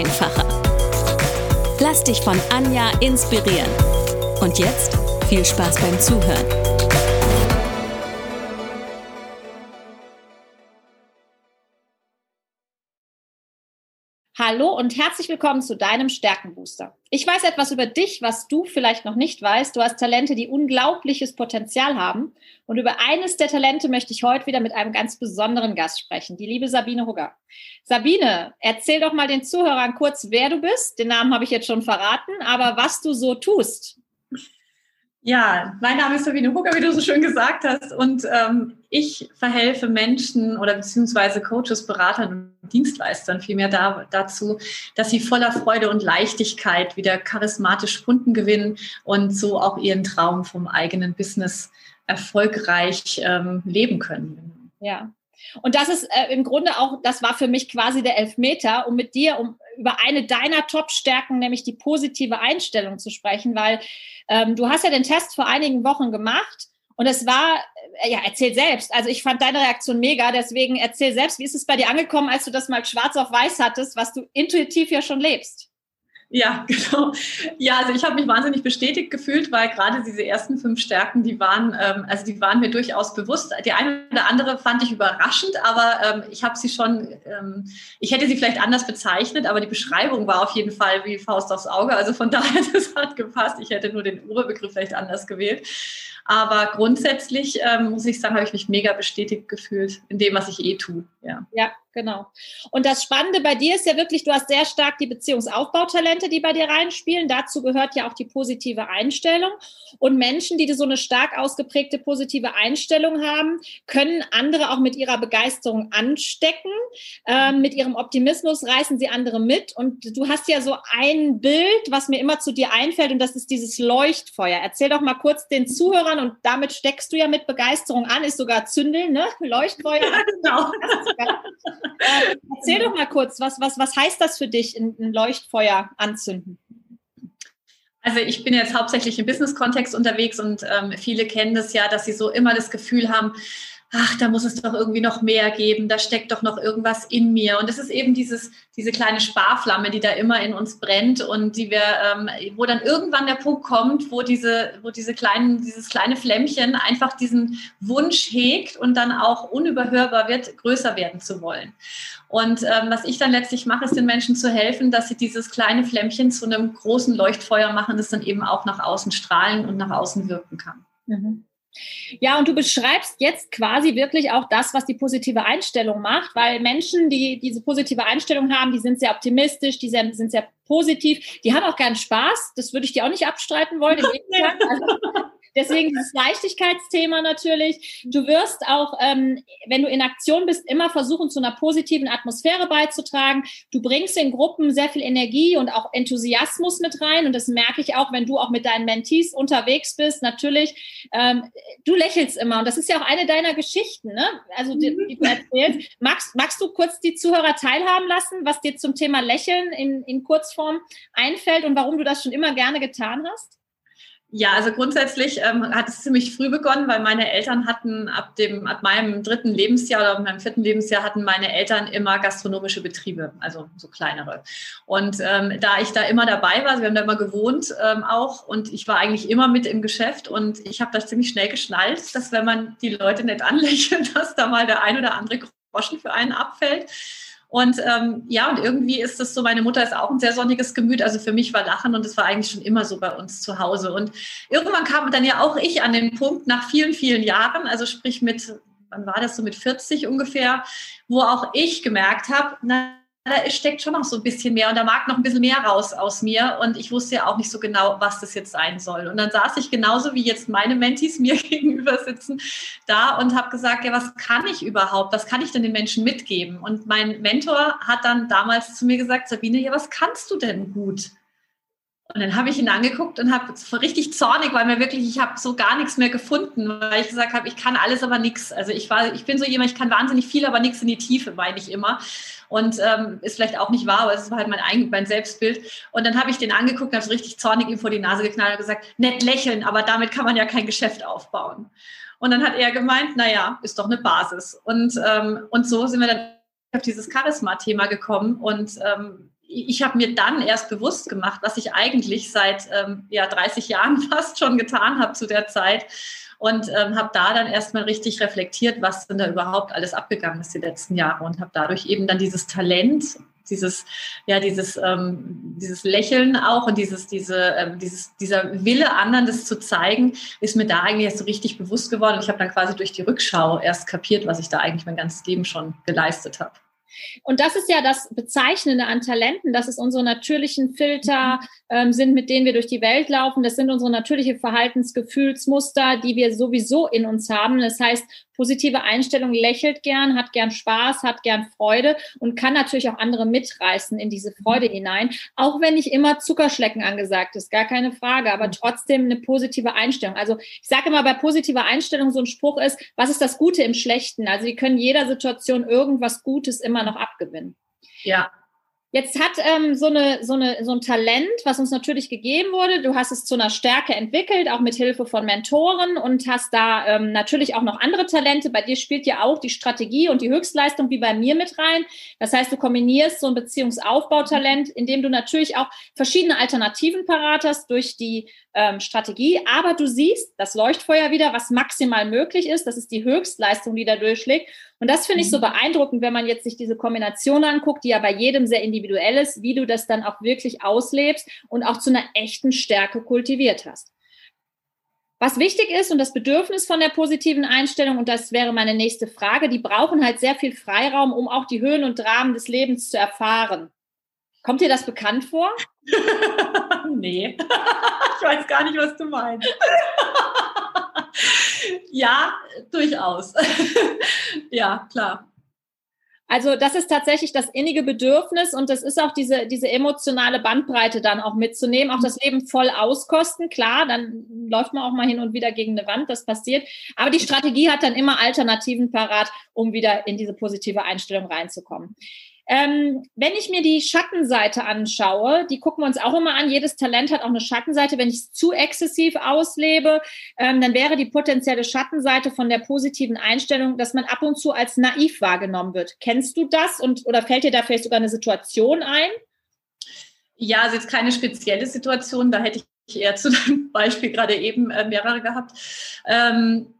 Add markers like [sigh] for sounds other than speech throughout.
einfacher. Lass dich von Anja inspirieren. Und jetzt viel Spaß beim Zuhören. Hallo und herzlich willkommen zu deinem Stärkenbooster. Ich weiß etwas über dich, was du vielleicht noch nicht weißt. Du hast Talente, die unglaubliches Potenzial haben. Und über eines der Talente möchte ich heute wieder mit einem ganz besonderen Gast sprechen, die liebe Sabine Hugger. Sabine, erzähl doch mal den Zuhörern kurz, wer du bist. Den Namen habe ich jetzt schon verraten, aber was du so tust. Ja, mein Name ist Sabine Hucker, wie du so schön gesagt hast. Und ähm, ich verhelfe Menschen oder beziehungsweise Coaches, Beratern Dienstleistern vielmehr da, dazu, dass sie voller Freude und Leichtigkeit wieder charismatisch Kunden gewinnen und so auch ihren Traum vom eigenen Business erfolgreich ähm, leben können. Ja, und das ist äh, im Grunde auch, das war für mich quasi der Elfmeter, um mit dir um über eine deiner Top-Stärken, nämlich die positive Einstellung zu sprechen, weil ähm, du hast ja den Test vor einigen Wochen gemacht und es war, ja, erzähl selbst. Also ich fand deine Reaktion mega, deswegen erzähl selbst, wie ist es bei dir angekommen, als du das mal schwarz auf weiß hattest, was du intuitiv ja schon lebst? Ja, [laughs] genau. Ja, also ich habe mich wahnsinnig bestätigt gefühlt, weil gerade diese ersten fünf Stärken, die waren, ähm, also die waren mir durchaus bewusst. Die eine oder andere fand ich überraschend, aber ähm, ich habe sie schon, ähm, ich hätte sie vielleicht anders bezeichnet, aber die Beschreibung war auf jeden Fall wie Faust aufs Auge. Also von [laughs] daher, das hat gepasst. Ich hätte nur den Oberbegriff vielleicht anders gewählt. Aber grundsätzlich ähm, muss ich sagen, habe ich mich mega bestätigt gefühlt in dem, was ich eh tue. Ja. ja, genau. Und das Spannende bei dir ist ja wirklich, du hast sehr stark die Beziehungsaufbautalente, die bei dir reinspielen. Dazu gehört ja auch die positive Einstellung. Und Menschen, die so eine stark ausgeprägte positive Einstellung haben, können andere auch mit ihrer Begeisterung anstecken. Ähm, mit ihrem Optimismus reißen sie andere mit. Und du hast ja so ein Bild, was mir immer zu dir einfällt, und das ist dieses Leuchtfeuer. Erzähl doch mal kurz den Zuhörern, und damit steckst du ja mit Begeisterung an, ist sogar Zündeln, ne? Leuchtfeuer. [laughs] genau. Äh, erzähl doch mal kurz, was, was, was heißt das für dich, ein, ein Leuchtfeuer anzünden? Also ich bin jetzt hauptsächlich im Business-Kontext unterwegs und ähm, viele kennen das ja, dass sie so immer das Gefühl haben, ach, da muss es doch irgendwie noch mehr geben, da steckt doch noch irgendwas in mir. Und es ist eben dieses, diese kleine Sparflamme, die da immer in uns brennt und die wir, ähm, wo dann irgendwann der Punkt kommt, wo diese, wo diese kleinen, dieses kleine Flämmchen einfach diesen Wunsch hegt und dann auch unüberhörbar wird, größer werden zu wollen. Und ähm, was ich dann letztlich mache, ist den Menschen zu helfen, dass sie dieses kleine Flämmchen zu einem großen Leuchtfeuer machen, das dann eben auch nach außen strahlen und nach außen wirken kann. Mhm. Ja, und du beschreibst jetzt quasi wirklich auch das, was die positive Einstellung macht, weil Menschen, die diese positive Einstellung haben, die sind sehr optimistisch, die sind, sehr positiv, die haben auch gern Spaß. Das würde ich dir auch nicht abstreiten wollen. [laughs] Also, Deswegen dieses Leichtigkeitsthema natürlich. Du wirst auch, ähm, wenn du in Aktion bist, immer versuchen, zu einer positiven Atmosphäre beizutragen. Du bringst in Gruppen sehr viel Energie und auch Enthusiasmus mit rein. Und das merke ich auch, wenn du auch mit deinen Mentees unterwegs bist. Natürlich, ähm, du lächelst immer. Und das ist ja auch eine deiner Geschichten, ne? Also, die, die du erzählst. Magst, magst du kurz die Zuhörer teilhaben lassen, was dir zum Thema Lächeln in, in Kurzform einfällt und warum du das schon immer gerne getan hast? Ja, also grundsätzlich ähm, hat es ziemlich früh begonnen, weil meine Eltern hatten ab dem, ab meinem dritten Lebensjahr oder meinem vierten Lebensjahr hatten meine Eltern immer gastronomische Betriebe, also so kleinere. Und ähm, da ich da immer dabei war, wir haben da immer gewohnt ähm, auch und ich war eigentlich immer mit im Geschäft und ich habe das ziemlich schnell geschnallt, dass wenn man die Leute nicht anlächelt, [laughs] dass da mal der ein oder andere Groschen für einen abfällt. Und ähm, ja, und irgendwie ist das so, meine Mutter ist auch ein sehr sonniges Gemüt. Also für mich war Lachen und es war eigentlich schon immer so bei uns zu Hause. Und irgendwann kam dann ja auch ich an den Punkt nach vielen, vielen Jahren, also sprich mit, wann war das so mit 40 ungefähr, wo auch ich gemerkt habe, na, da steckt schon noch so ein bisschen mehr und da mag noch ein bisschen mehr raus aus mir und ich wusste ja auch nicht so genau, was das jetzt sein soll. Und dann saß ich genauso wie jetzt meine Mentis mir [laughs] gegenüber sitzen da und habe gesagt, ja, was kann ich überhaupt? Was kann ich denn den Menschen mitgeben? Und mein Mentor hat dann damals zu mir gesagt, Sabine, ja, was kannst du denn gut? Und dann habe ich ihn angeguckt und habe richtig zornig, weil mir wirklich, ich habe so gar nichts mehr gefunden, weil ich gesagt habe, ich kann alles, aber nichts. Also ich war, ich bin so jemand, ich kann wahnsinnig viel, aber nichts in die Tiefe, meine ich immer. Und ähm, ist vielleicht auch nicht wahr, aber es war halt mein, Eigen, mein Selbstbild. Und dann habe ich den angeguckt und habe so richtig zornig ihm vor die Nase geknallt und gesagt, nett lächeln, aber damit kann man ja kein Geschäft aufbauen. Und dann hat er gemeint, naja, ist doch eine Basis. Und, ähm, und so sind wir dann auf dieses Charisma-Thema gekommen und ähm, ich habe mir dann erst bewusst gemacht, was ich eigentlich seit ähm, ja, 30 Jahren [laughs] fast schon getan habe zu der Zeit und ähm, habe da dann erstmal richtig reflektiert, was denn da überhaupt alles abgegangen ist die letzten Jahre und habe dadurch eben dann dieses Talent, dieses ja dieses ähm, dieses Lächeln auch und dieses diese ähm, dieses dieser Wille anderen das zu zeigen, ist mir da eigentlich erst so richtig bewusst geworden. Und ich habe dann quasi durch die Rückschau erst kapiert, was ich da eigentlich mein ganzes Leben schon geleistet habe. Und das ist ja das Bezeichnende an Talenten, dass es unsere natürlichen Filter mhm. ähm, sind, mit denen wir durch die Welt laufen. Das sind unsere natürliche Verhaltensgefühlsmuster, die wir sowieso in uns haben. Das heißt, positive Einstellung lächelt gern, hat gern Spaß, hat gern Freude und kann natürlich auch andere mitreißen in diese Freude mhm. hinein. Auch wenn nicht immer Zuckerschlecken angesagt ist, gar keine Frage, aber mhm. trotzdem eine positive Einstellung. Also ich sage immer, bei positiver Einstellung so ein Spruch ist, was ist das Gute im Schlechten? Also wir können jeder Situation irgendwas Gutes immer noch abgewinnen. Ja, Jetzt hat ähm, so, eine, so, eine, so ein Talent, was uns natürlich gegeben wurde, du hast es zu einer Stärke entwickelt, auch mit Hilfe von Mentoren und hast da ähm, natürlich auch noch andere Talente. Bei dir spielt ja auch die Strategie und die Höchstleistung wie bei mir mit rein. Das heißt, du kombinierst so ein Beziehungsaufbautalent, indem du natürlich auch verschiedene Alternativen parat hast durch die ähm, Strategie, aber du siehst das Leuchtfeuer wieder, was maximal möglich ist. Das ist die Höchstleistung, die da durchschlägt. Und das finde ich so mhm. beeindruckend, wenn man jetzt sich diese Kombination anguckt, die ja bei jedem sehr individuell ist, wie du das dann auch wirklich auslebst und auch zu einer echten Stärke kultiviert hast. Was wichtig ist und das Bedürfnis von der positiven Einstellung, und das wäre meine nächste Frage, die brauchen halt sehr viel Freiraum, um auch die Höhen und Dramen des Lebens zu erfahren. Kommt dir das bekannt vor? [laughs] nee, [laughs] ich weiß gar nicht, was du meinst. [laughs] ja, durchaus. ja, klar. Also das ist tatsächlich das innige Bedürfnis und das ist auch diese, diese emotionale Bandbreite dann auch mitzunehmen, auch das Leben voll auskosten. Klar, dann läuft man auch mal hin und wieder gegen eine Wand, das passiert. Aber die Strategie hat dann immer Alternativen parat, um wieder in diese positive Einstellung reinzukommen. Ähm, wenn ich mir die Schattenseite anschaue, die gucken wir uns auch immer an. Jedes Talent hat auch eine Schattenseite. Wenn ich es zu exzessiv auslebe, ähm, dann wäre die potenzielle Schattenseite von der positiven Einstellung, dass man ab und zu als naiv wahrgenommen wird. Kennst du das und oder fällt dir da vielleicht sogar eine Situation ein? Ja, also jetzt keine spezielle Situation. Da hätte ich eher zu deinem [laughs] Beispiel gerade eben äh, mehrere gehabt. Ähm,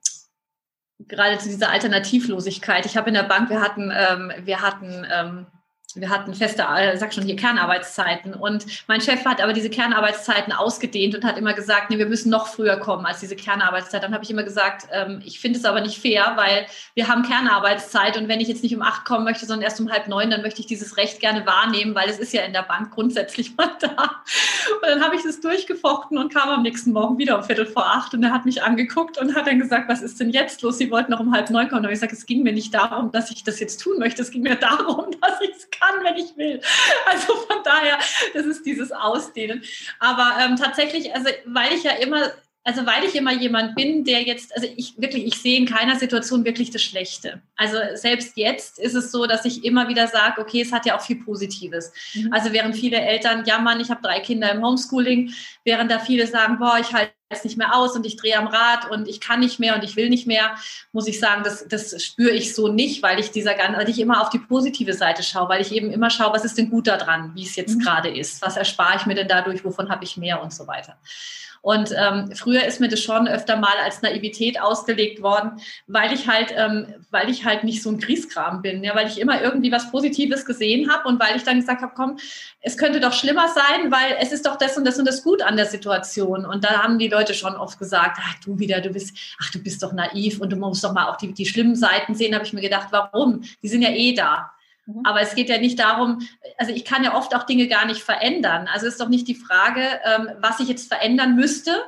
gerade zu dieser Alternativlosigkeit. Ich habe in der Bank, wir hatten, ähm, wir hatten ähm, wir hatten feste, äh, sag schon hier, Kernarbeitszeiten. Und mein Chef hat aber diese Kernarbeitszeiten ausgedehnt und hat immer gesagt, nee, wir müssen noch früher kommen als diese Kernarbeitszeit. Dann habe ich immer gesagt, ähm, ich finde es aber nicht fair, weil wir haben Kernarbeitszeit und wenn ich jetzt nicht um acht kommen möchte, sondern erst um halb neun, dann möchte ich dieses Recht gerne wahrnehmen, weil es ist ja in der Bank grundsätzlich [laughs] mal da. Und dann habe ich es durchgefochten und kam am nächsten Morgen wieder um Viertel vor acht und er hat mich angeguckt und hat dann gesagt, was ist denn jetzt los? Sie wollten noch um halb neun kommen. Und ich gesagt, es ging mir nicht darum, dass ich das jetzt tun möchte. Es ging mir darum, [laughs] dass ich es kann, wenn ich will. Also von daher, das ist dieses Ausdehnen. Aber ähm, tatsächlich, also weil ich ja immer also weil ich immer jemand bin, der jetzt, also ich wirklich, ich sehe in keiner Situation wirklich das Schlechte. Also selbst jetzt ist es so, dass ich immer wieder sage, okay, es hat ja auch viel Positives. Mhm. Also während viele Eltern jammern, ich habe drei Kinder im Homeschooling, während da viele sagen, boah, ich halte es nicht mehr aus und ich drehe am Rad und ich kann nicht mehr und ich will nicht mehr, muss ich sagen, das, das spüre ich so nicht, weil ich dieser weil ich immer auf die positive Seite schaue, weil ich eben immer schaue, was ist denn gut daran, wie es jetzt mhm. gerade ist, was erspare ich mir denn dadurch, wovon habe ich mehr und so weiter. Und ähm, früher ist mir das schon öfter mal als Naivität ausgelegt worden, weil ich halt, ähm, weil ich halt nicht so ein Grießkram bin, ja, weil ich immer irgendwie was Positives gesehen habe und weil ich dann gesagt habe, komm, es könnte doch schlimmer sein, weil es ist doch das und das und das gut an der Situation. Und da haben die Leute schon oft gesagt, ach du wieder, du bist, ach du bist doch naiv und du musst doch mal auch die, die schlimmen Seiten sehen. Habe ich mir gedacht, warum? Die sind ja eh da. Mhm. Aber es geht ja nicht darum, also ich kann ja oft auch Dinge gar nicht verändern. Also ist doch nicht die Frage, ähm, was ich jetzt verändern müsste,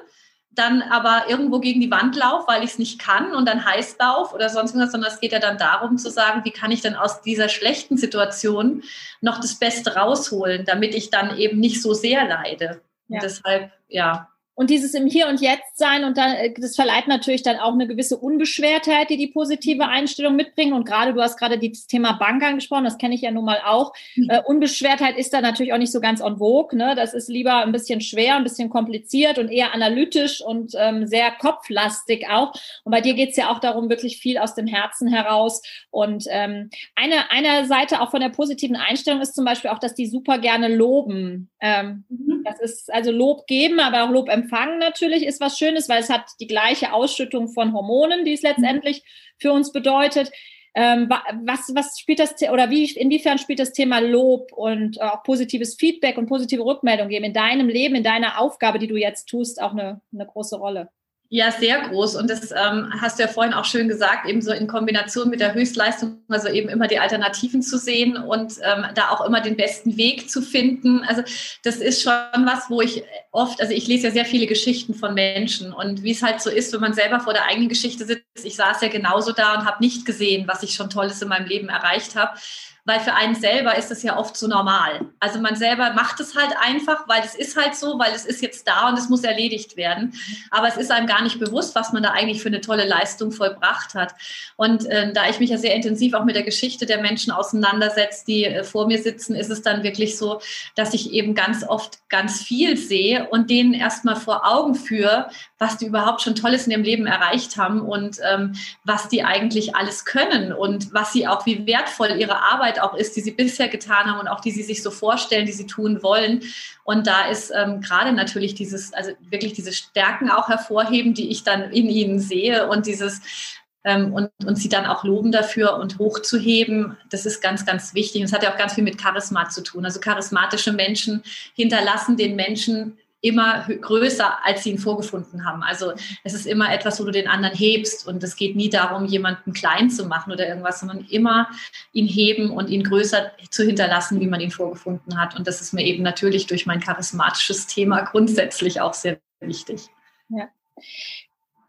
dann aber irgendwo gegen die Wand laufe, weil ich es nicht kann und dann heiß lauf oder sonst was, sondern es geht ja dann darum zu sagen, wie kann ich denn aus dieser schlechten Situation noch das Beste rausholen, damit ich dann eben nicht so sehr leide. Ja. Und deshalb, ja, und dieses im Hier und Jetzt sein und dann, äh, das verleiht natürlich dann auch eine gewisse Unbeschwertheit, die die positive Einstellung mitbringen. Und gerade, du hast gerade das Thema Bank angesprochen, das kenne ich ja nun mal auch. Mhm. Äh, Unbeschwertheit ist da natürlich auch nicht so ganz en vogue. Ne? Das ist lieber ein bisschen schwer, ein bisschen kompliziert und eher analytisch und ähm, sehr kopflastig auch. Und bei dir geht es ja auch darum, wirklich viel aus dem Herzen heraus. Und ähm, eine, eine Seite auch von der positiven Einstellung ist zum Beispiel auch, dass die super gerne loben. Ähm, mhm. Das ist also Lob geben, aber auch Lob empfangen Empfangen natürlich ist was Schönes, weil es hat die gleiche Ausschüttung von Hormonen, die es letztendlich für uns bedeutet. Ähm, was, was spielt das oder wie inwiefern spielt das Thema Lob und auch positives Feedback und positive Rückmeldung geben in deinem Leben, in deiner Aufgabe, die du jetzt tust, auch eine, eine große Rolle? Ja, sehr groß. Und das ähm, hast du ja vorhin auch schön gesagt, eben so in Kombination mit der Höchstleistung, also eben immer die Alternativen zu sehen und ähm, da auch immer den besten Weg zu finden. Also das ist schon was, wo ich oft, also ich lese ja sehr viele Geschichten von Menschen und wie es halt so ist, wenn man selber vor der eigenen Geschichte sitzt. Ich saß ja genauso da und habe nicht gesehen, was ich schon Tolles in meinem Leben erreicht habe weil für einen selber ist das ja oft so normal. Also man selber macht es halt einfach, weil es ist halt so, weil es ist jetzt da und es muss erledigt werden. Aber es ist einem gar nicht bewusst, was man da eigentlich für eine tolle Leistung vollbracht hat. Und äh, da ich mich ja sehr intensiv auch mit der Geschichte der Menschen auseinandersetze, die äh, vor mir sitzen, ist es dann wirklich so, dass ich eben ganz oft ganz viel sehe und denen erstmal vor Augen führe, was die überhaupt schon Tolles in ihrem Leben erreicht haben und ähm, was die eigentlich alles können und was sie auch, wie wertvoll ihre Arbeit auch ist, die sie bisher getan haben und auch die sie sich so vorstellen, die sie tun wollen. Und da ist ähm, gerade natürlich dieses, also wirklich diese Stärken auch hervorheben, die ich dann in ihnen sehe und dieses ähm, und, und sie dann auch loben dafür und hochzuheben, das ist ganz, ganz wichtig. Und es hat ja auch ganz viel mit Charisma zu tun. Also charismatische Menschen hinterlassen den Menschen immer größer, als sie ihn vorgefunden haben. Also es ist immer etwas, wo du den anderen hebst und es geht nie darum, jemanden klein zu machen oder irgendwas, sondern immer ihn heben und ihn größer zu hinterlassen, wie man ihn vorgefunden hat. Und das ist mir eben natürlich durch mein charismatisches Thema grundsätzlich auch sehr wichtig. Ja.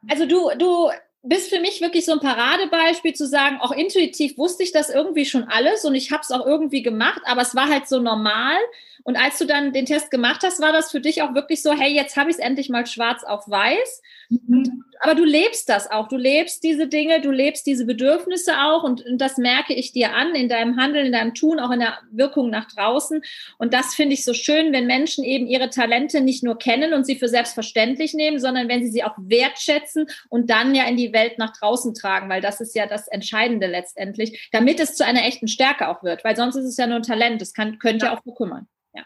Also du, du bist für mich wirklich so ein Paradebeispiel zu sagen, auch intuitiv wusste ich das irgendwie schon alles und ich habe es auch irgendwie gemacht, aber es war halt so normal. Und als du dann den Test gemacht hast, war das für dich auch wirklich so, hey, jetzt habe ich es endlich mal schwarz auf weiß. Mhm. Aber du lebst das auch. Du lebst diese Dinge, du lebst diese Bedürfnisse auch. Und, und, das merke ich dir an in deinem Handeln, in deinem Tun, auch in der Wirkung nach draußen. Und das finde ich so schön, wenn Menschen eben ihre Talente nicht nur kennen und sie für selbstverständlich nehmen, sondern wenn sie sie auch wertschätzen und dann ja in die Welt nach draußen tragen, weil das ist ja das Entscheidende letztendlich, damit es zu einer echten Stärke auch wird. Weil sonst ist es ja nur ein Talent. Das kann, könnte ja auch bekümmern. Ja.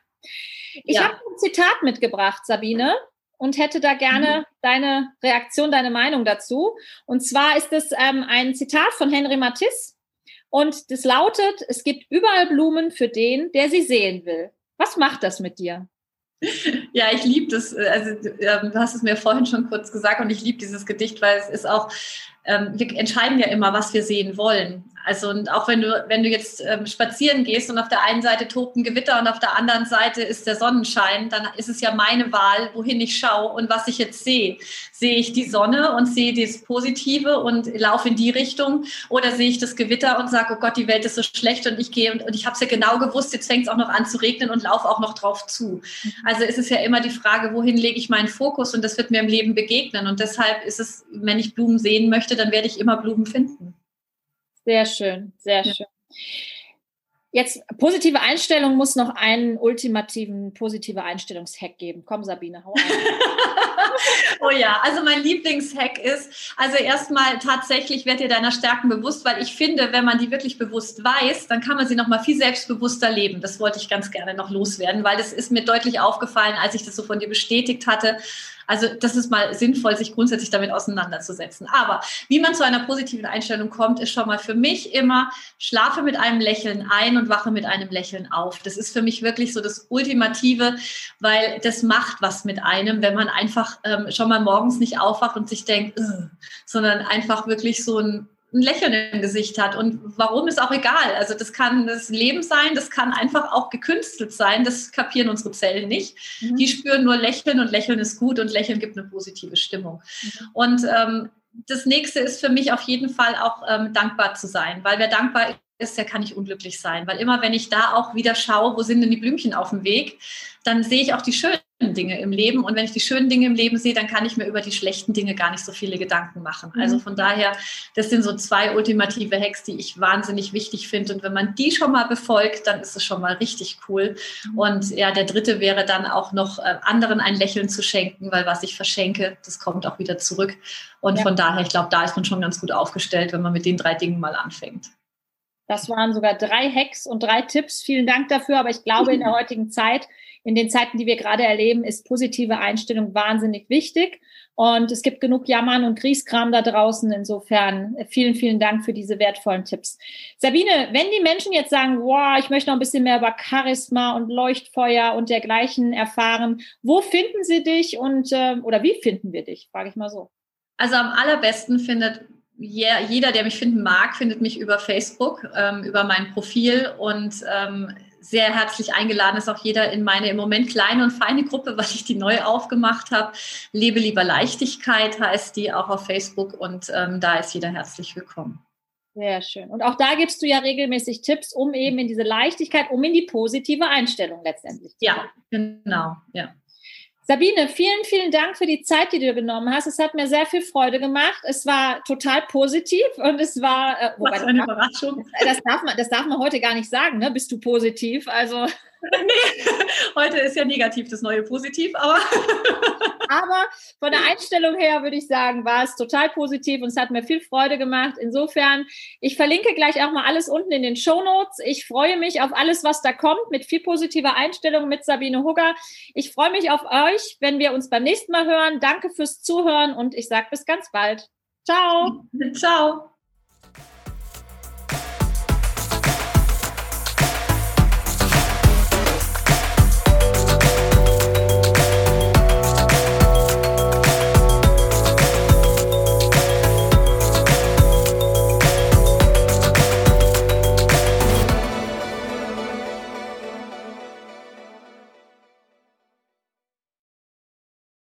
Ich ja. habe ein Zitat mitgebracht, Sabine und hätte da gerne mhm. deine Reaktion, deine Meinung dazu. Und zwar ist es ähm, ein Zitat von Henry Matisse und das lautet, es gibt überall Blumen für den, der sie sehen will. Was macht das mit dir? Ja, ich liebe das. Äh, also ähm, du hast es mir vorhin schon kurz gesagt und ich liebe dieses Gedicht, weil es ist auch, ähm, wir entscheiden ja immer, was wir sehen wollen. Also und auch wenn du, wenn du jetzt ähm, spazieren gehst und auf der einen Seite tobt ein Gewitter und auf der anderen Seite ist der Sonnenschein, dann ist es ja meine Wahl, wohin ich schaue und was ich jetzt sehe. Sehe ich die Sonne und sehe das Positive und laufe in die Richtung oder sehe ich das Gewitter und sage, oh Gott, die Welt ist so schlecht und ich gehe und, und ich habe es ja genau gewusst, jetzt fängt es auch noch an zu regnen und laufe auch noch drauf zu. Mhm. Also es ist ja immer die Frage, wohin lege ich meinen Fokus und das wird mir im Leben begegnen und deshalb ist es, wenn ich Blumen sehen möchte, dann werde ich immer Blumen finden. Sehr schön, sehr ja. schön. Jetzt, positive Einstellung muss noch einen ultimativen positive Einstellungshack geben. Komm, Sabine, hau ein. [laughs] oh ja, also mein Lieblingshack ist, also erstmal tatsächlich werd dir deiner Stärken bewusst, weil ich finde, wenn man die wirklich bewusst weiß, dann kann man sie noch mal viel selbstbewusster leben. Das wollte ich ganz gerne noch loswerden, weil das ist mir deutlich aufgefallen, als ich das so von dir bestätigt hatte also das ist mal sinnvoll, sich grundsätzlich damit auseinanderzusetzen. Aber wie man zu einer positiven Einstellung kommt, ist schon mal für mich immer, schlafe mit einem Lächeln ein und wache mit einem Lächeln auf. Das ist für mich wirklich so das Ultimative, weil das macht was mit einem, wenn man einfach ähm, schon mal morgens nicht aufwacht und sich denkt, sondern einfach wirklich so ein ein Lächeln im Gesicht hat. Und warum ist auch egal. Also das kann das Leben sein, das kann einfach auch gekünstelt sein. Das kapieren unsere Zellen nicht. Mhm. Die spüren nur Lächeln und Lächeln ist gut und Lächeln gibt eine positive Stimmung. Mhm. Und ähm, das nächste ist für mich auf jeden Fall auch ähm, dankbar zu sein, weil wer dankbar ist, der kann nicht unglücklich sein. Weil immer, wenn ich da auch wieder schaue, wo sind denn die Blümchen auf dem Weg, dann sehe ich auch die schönen Dinge im Leben. Und wenn ich die schönen Dinge im Leben sehe, dann kann ich mir über die schlechten Dinge gar nicht so viele Gedanken machen. Mhm. Also von daher, das sind so zwei ultimative Hacks, die ich wahnsinnig wichtig finde. Und wenn man die schon mal befolgt, dann ist es schon mal richtig cool. Mhm. Und ja, der dritte wäre dann auch noch äh, anderen ein Lächeln zu schenken, weil was ich verschenke, das kommt auch wieder zurück. Und ja. von daher, ich glaube, da ist man schon ganz gut aufgestellt, wenn man mit den drei Dingen mal anfängt. Das waren sogar drei Hacks und drei Tipps. Vielen Dank dafür. Aber ich glaube, in der [laughs] heutigen Zeit, in den Zeiten, die wir gerade erleben, ist positive Einstellung wahnsinnig wichtig. Und es gibt genug Jammern und Kriegskram da draußen. Insofern vielen, vielen Dank für diese wertvollen Tipps. Sabine, wenn die Menschen jetzt sagen, wow, ich möchte noch ein bisschen mehr über Charisma und Leuchtfeuer und dergleichen erfahren, wo finden sie dich und äh, oder wie finden wir dich? Frage ich mal so. Also am allerbesten findet jeder, der mich finden mag, findet mich über Facebook, ähm, über mein Profil und ähm, sehr herzlich eingeladen ist auch jeder in meine im Moment kleine und feine Gruppe, weil ich die neu aufgemacht habe. Lebe lieber Leichtigkeit heißt die auch auf Facebook und ähm, da ist jeder herzlich willkommen. Sehr schön. Und auch da gibst du ja regelmäßig Tipps, um eben in diese Leichtigkeit, um in die positive Einstellung letztendlich zu. Ja, genau. Ja. Sabine, vielen, vielen Dank für die Zeit, die du genommen hast. Es hat mir sehr viel Freude gemacht. Es war total positiv und es war. Äh, wobei, Was eine Überraschung. Das darf, man, das darf man heute gar nicht sagen, ne? Bist du positiv? Also. Nee, [laughs] heute ist ja negativ das neue Positiv, aber. [laughs] aber von der Einstellung her würde ich sagen, war es total positiv und es hat mir viel Freude gemacht. Insofern, ich verlinke gleich auch mal alles unten in den Show Notes. Ich freue mich auf alles, was da kommt, mit viel positiver Einstellung mit Sabine Hugger. Ich freue mich auf euch, wenn wir uns beim nächsten Mal hören. Danke fürs Zuhören und ich sage bis ganz bald. Ciao. [laughs] Ciao.